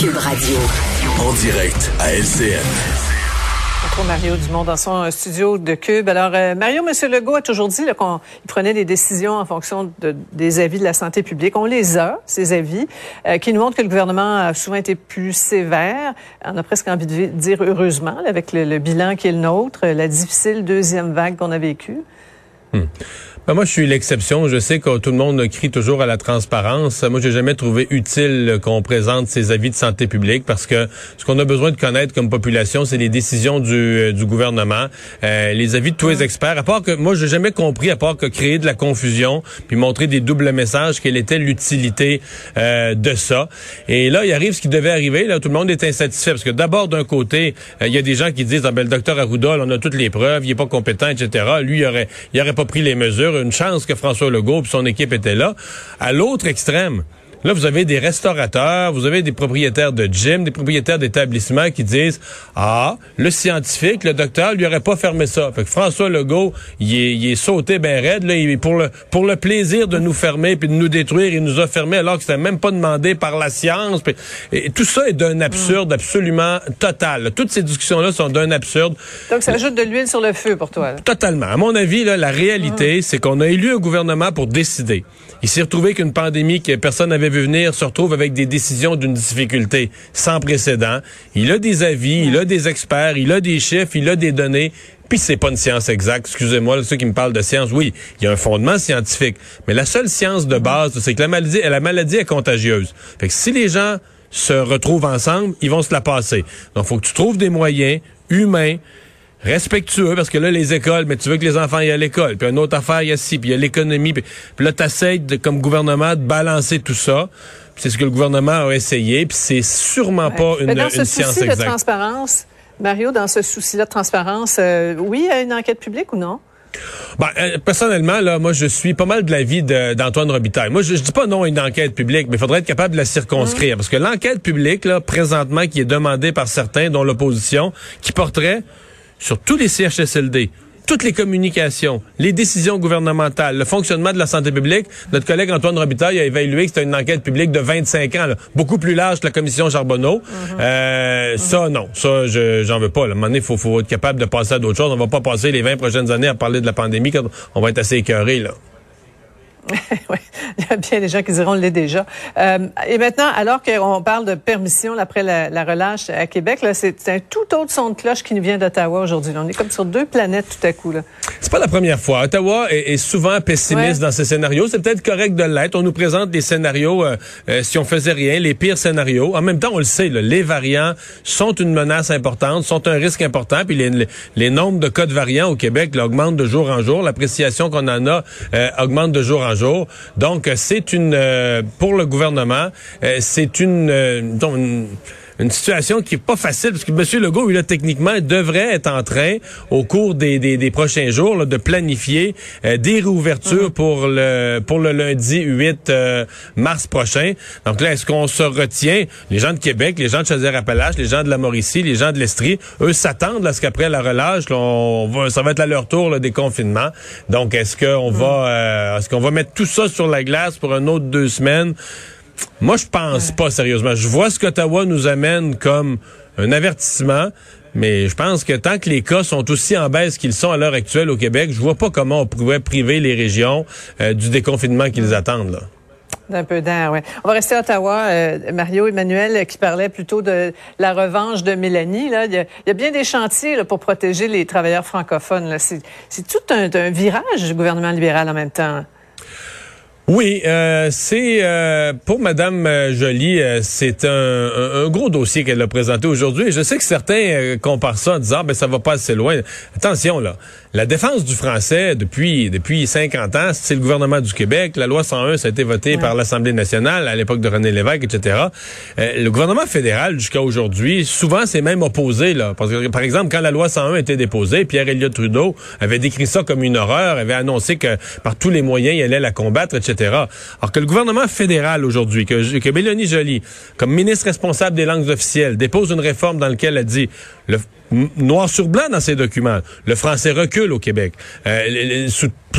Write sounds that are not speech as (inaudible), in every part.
Cube Radio. En direct à LCN. Retrouve Mario Dumont dans son euh, studio de Cube. Alors, euh, Mario, M. Legault a toujours dit là, qu'on il prenait des décisions en fonction de- des avis de la santé publique. On les a, ces avis, euh, qui nous montrent que le gouvernement a souvent été plus sévère. On a presque envie de dire heureusement, là, avec le, le bilan qui est le nôtre, la difficile deuxième vague qu'on a vécue. Ben, moi, je suis l'exception. Je sais que tout le monde crie toujours à la transparence. Moi, j'ai jamais trouvé utile qu'on présente ces avis de santé publique parce que ce qu'on a besoin de connaître comme population, c'est les décisions du, euh, du gouvernement, euh, les avis de tous les experts. À part que moi, j'ai jamais compris, à part que créer de la confusion puis montrer des doubles messages, quelle était l'utilité euh, de ça. Et là, il arrive ce qui devait arriver. Là, tout le monde est insatisfait parce que d'abord, d'un côté, euh, il y a des gens qui disent, ah ben, le docteur Arruda, là, on a toutes les preuves, il est pas compétent, etc. Lui, il aurait, il aurait pas pris les mesures. Une chance que François Legault et son équipe étaient là. À l'autre extrême, Là, vous avez des restaurateurs, vous avez des propriétaires de gym, des propriétaires d'établissements qui disent Ah, le scientifique, le docteur, lui aurait pas fermé ça. Fait que François Legault, il est, il est sauté ben raide, là, il est pour le pour le plaisir de nous fermer puis de nous détruire, il nous a fermé alors que c'était même pas demandé par la science. Puis- et tout ça est d'un absurde absolument total. Toutes ces discussions-là sont d'un absurde. Donc, ça ajoute de l'huile sur le feu pour toi. là. Totalement. À mon avis, là, la réalité, c'est qu'on a élu un gouvernement pour décider. Il s'est retrouvé qu'une pandémie que personne n'avait vu venir se retrouve avec des décisions d'une difficulté sans précédent. Il a des avis, il a des experts, il a des chiffres, il a des données. Puis c'est pas une science exacte. Excusez-moi, ceux qui me parlent de science, oui, il y a un fondement scientifique. Mais la seule science de base, c'est que la maladie, la maladie est contagieuse. Fait que si les gens se retrouvent ensemble, ils vont se la passer. Donc, faut que tu trouves des moyens humains, respectueux, parce que là, les écoles, mais tu veux que les enfants aillent à l'école, puis une autre affaire, il y a ci, puis il y a l'économie, puis, puis là, t'essayes, comme gouvernement, de balancer tout ça. Puis C'est ce que le gouvernement a essayé, puis c'est sûrement pas une, dans une ce science souci de exacte. transparence, Mario, dans ce souci-là de transparence, euh, oui, a une enquête publique ou non? Ben, euh, personnellement, là, moi, je suis pas mal de l'avis d'Antoine Robitaille. Moi, je, je dis pas non à une enquête publique, mais il faudrait être capable de la circonscrire. Parce que l'enquête publique, là, présentement, qui est demandée par certains, dont l'opposition, qui porterait sur tous les CHSLD, toutes les communications, les décisions gouvernementales, le fonctionnement de la santé publique, notre collègue Antoine Robitaille a évalué que c'était une enquête publique de 25 ans, là, beaucoup plus large que la commission Charbonneau. Euh, Ça, non. Ça, je j'en veux pas. Là. À un moment donné, il faut, faut être capable de passer à d'autres choses. On va pas passer les 20 prochaines années à parler de la pandémie quand on va être assez écœuré, là. (laughs) oui, il y a bien des gens qui diront on l'est déjà. Euh, et maintenant, alors qu'on parle de permission après la, la relâche à Québec, c'est un tout autre son de cloche qui nous vient d'Ottawa aujourd'hui. On est comme sur deux planètes tout à coup. C'est pas la première fois. Ottawa est, est souvent pessimiste Ouais. dans ses scénarios. C'est peut-être correct de l'être. On nous présente des scénarios, euh, euh, si on faisait rien, les pires scénarios. En même temps, on le sait, là, les variants sont une menace importante, sont un risque important. Puis les, les, les nombres de cas de variants au Québec là, augmentent de jour en jour. L'appréciation qu'on en a augmente de jour en jour. Donc, c'est une, euh, pour le gouvernement, euh, c'est une, euh, une situation qui est pas facile parce que M. Legault, là, techniquement, devrait être en train, au cours des, des, des prochains jours, là, de planifier euh, des réouvertures pour le pour le lundi 8 euh, mars prochain. Donc là, est-ce qu'on se retient? Les gens de Québec, les gens de Chaudière-Appalaches, les gens de la Mauricie, les gens de l'Estrie, eux s'attendent à ce qu'après la relâche, là, on va, ça va être à leur tour là, des confinements. Donc, est-ce qu'on va euh, est-ce qu'on va mettre tout ça sur la glace pour un autre deux semaines? Moi, je pense pas sérieusement. Je vois ce qu'Ottawa nous amène comme un avertissement, mais je pense que tant que les cas sont aussi en baisse qu'ils sont à l'heure actuelle au Québec, je vois pas comment on pourrait priver les régions euh, du déconfinement qu'ils attendent. Là. D'un peu d'air, oui. On va rester à Ottawa. Euh, Mario Emmanuel qui parlait plutôt de la revanche de Mélanie. Là. Il, y a, il y a bien des chantiers là, pour protéger les travailleurs francophones. là. C'est c'est tout un, un virage du gouvernement libéral en même temps. Oui, euh, c'est euh, pour Madame euh, Joly, euh, c'est un, un- un gros dossier qu'elle a présenté aujourd'hui. Et je sais que certains euh, comparent ça en disant, ben ça va pas assez loin. Attention là, la défense du français depuis depuis 50 ans, c'est le gouvernement du Québec. La loi 101, ça a été voté par l'Assemblée nationale à l'époque de René Lévesque, etc. Euh, le gouvernement fédéral jusqu'à aujourd'hui, souvent c'est même opposé là, parce que par exemple quand la loi 101 a été déposée, Pierre Elliott Trudeau avait décrit ça comme une horreur, avait annoncé que par tous les moyens il allait la combattre, etc. Alors que le gouvernement fédéral aujourd'hui, que, que Mélanie Joly, comme ministre responsable des langues officielles, dépose une réforme dans laquelle elle dit le noir sur blanc dans ses documents, le français recule au Québec. Euh,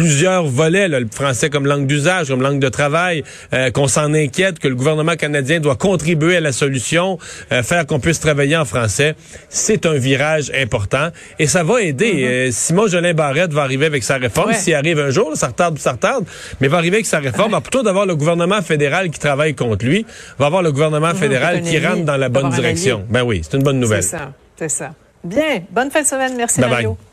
plusieurs volets, là, le français comme langue d'usage, comme langue de travail, euh, qu'on s'en inquiète, que le gouvernement canadien doit contribuer à la solution, euh, faire qu'on puisse travailler en français, c'est un virage important et ça va aider. Euh, Simon Jolin Barrette va arriver avec sa réforme, Ouais. s'il arrive un jour, là, ça retarde, ça retarde, mais va arriver avec sa réforme. (laughs) Alors, plutôt d'avoir le gouvernement fédéral qui travaille contre lui, va avoir le gouvernement fédéral c'est un qui rentre dans la bonne direction. Ben oui, c'est une bonne nouvelle. C'est ça, c'est ça. Bien, bonne fin de semaine. Merci Bye bye.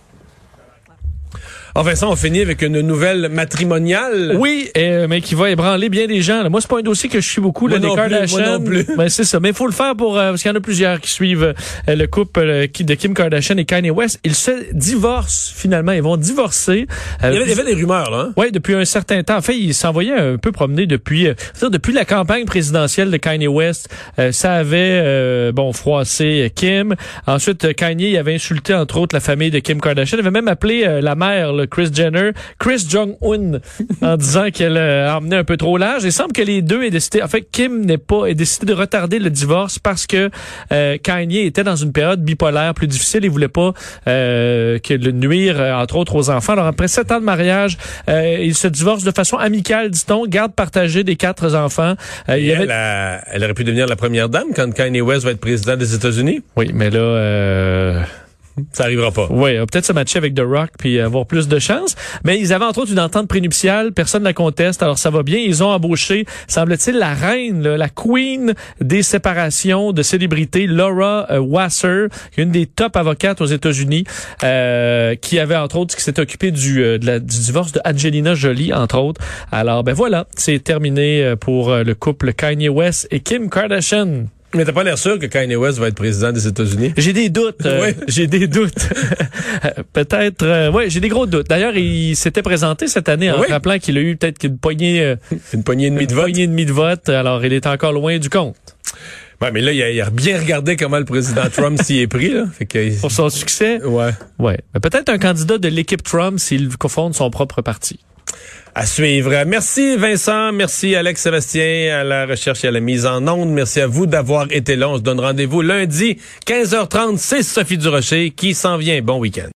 Ah, Vincent, on finit avec une nouvelle matrimoniale. Oui, euh, mais qui va ébranler bien des gens. là. Moi, c'est pas un dossier que je suis beaucoup, là, des non plus. Ben, c'est ça. Mais il faut le faire pour euh, parce qu'il y en a plusieurs qui suivent euh, le couple euh, de Kim Kardashian et Kanye West. Ils se divorcent finalement. Ils vont divorcer. Euh, Il y avait, il y avait des rumeurs, là. Hein? oui, depuis un certain temps. En fait, il s'envoyait un peu promener depuis, euh, depuis la campagne présidentielle de Kanye West. Euh, ça avait, euh, bon, froissé Kim. Ensuite, Kanye il avait insulté entre autres la famille de Kim Kardashian. Il avait même appelé la mère, là, Chris Jenner, Chris Jong-un, en (laughs) disant qu'elle euh, emmenait un peu trop large. Il semble que les deux aient décidé, en fait, Kim n'est pas, ait décidé de retarder le divorce parce que euh, Kanye était dans une période bipolaire plus difficile. Il voulait pas euh, que le nuire, euh, entre autres, aux enfants. Alors après sept ans de mariage, euh, ils se divorcent de façon amicale, dit-on, garde partagée des quatre enfants. Euh, il y Et avait- elle, a- elle aurait pu devenir la première dame quand Kanye West va être président des États-Unis. Oui, mais là, euh, Ça arrivera pas. Oui, euh, peut-être se matcher avec The Rock puis avoir plus de chance. Mais ils avaient entre autres une entente prénuptiale, personne ne la conteste, alors ça va bien. Ils ont embauché, semble-t-il, la reine, là, la queen des séparations de célébrités, Laura euh, Wasser, une des top avocates aux États-Unis, euh, qui avait entre autres, qui s'est occupée du, euh, du divorce de Angelina Jolie, entre autres. Alors, ben voilà, c'est terminé euh, pour euh, le couple Kanye West et Kim Kardashian. Mais t'as pas l'air sûr que Kanye West va être président des États-Unis? J'ai des doutes. euh, (laughs) Ouais. J'ai des doutes. (laughs) peut-être. euh, ouais, j'ai des gros doutes. D'ailleurs, il s'était présenté cette année en Oui. rappelant qu'il a eu peut-être une poignée, euh, Une poignée et demie de une vote. poignée et demie de vote. Alors, il est encore loin du compte. Ouais, mais là, il a, il a bien regardé comment le président Trump s'y est pris, là. Fait que, Pour son succès, ouais. ouais. Mais peut-être un candidat de l'équipe Trump s'il cofonde son propre parti. À suivre. Merci Vincent, merci Alex Sébastien à la recherche et à la mise en onde. Merci à vous d'avoir été là. On se donne rendez-vous lundi 15h30. C'est Sophie Durocher qui s'en vient. Bon week-end.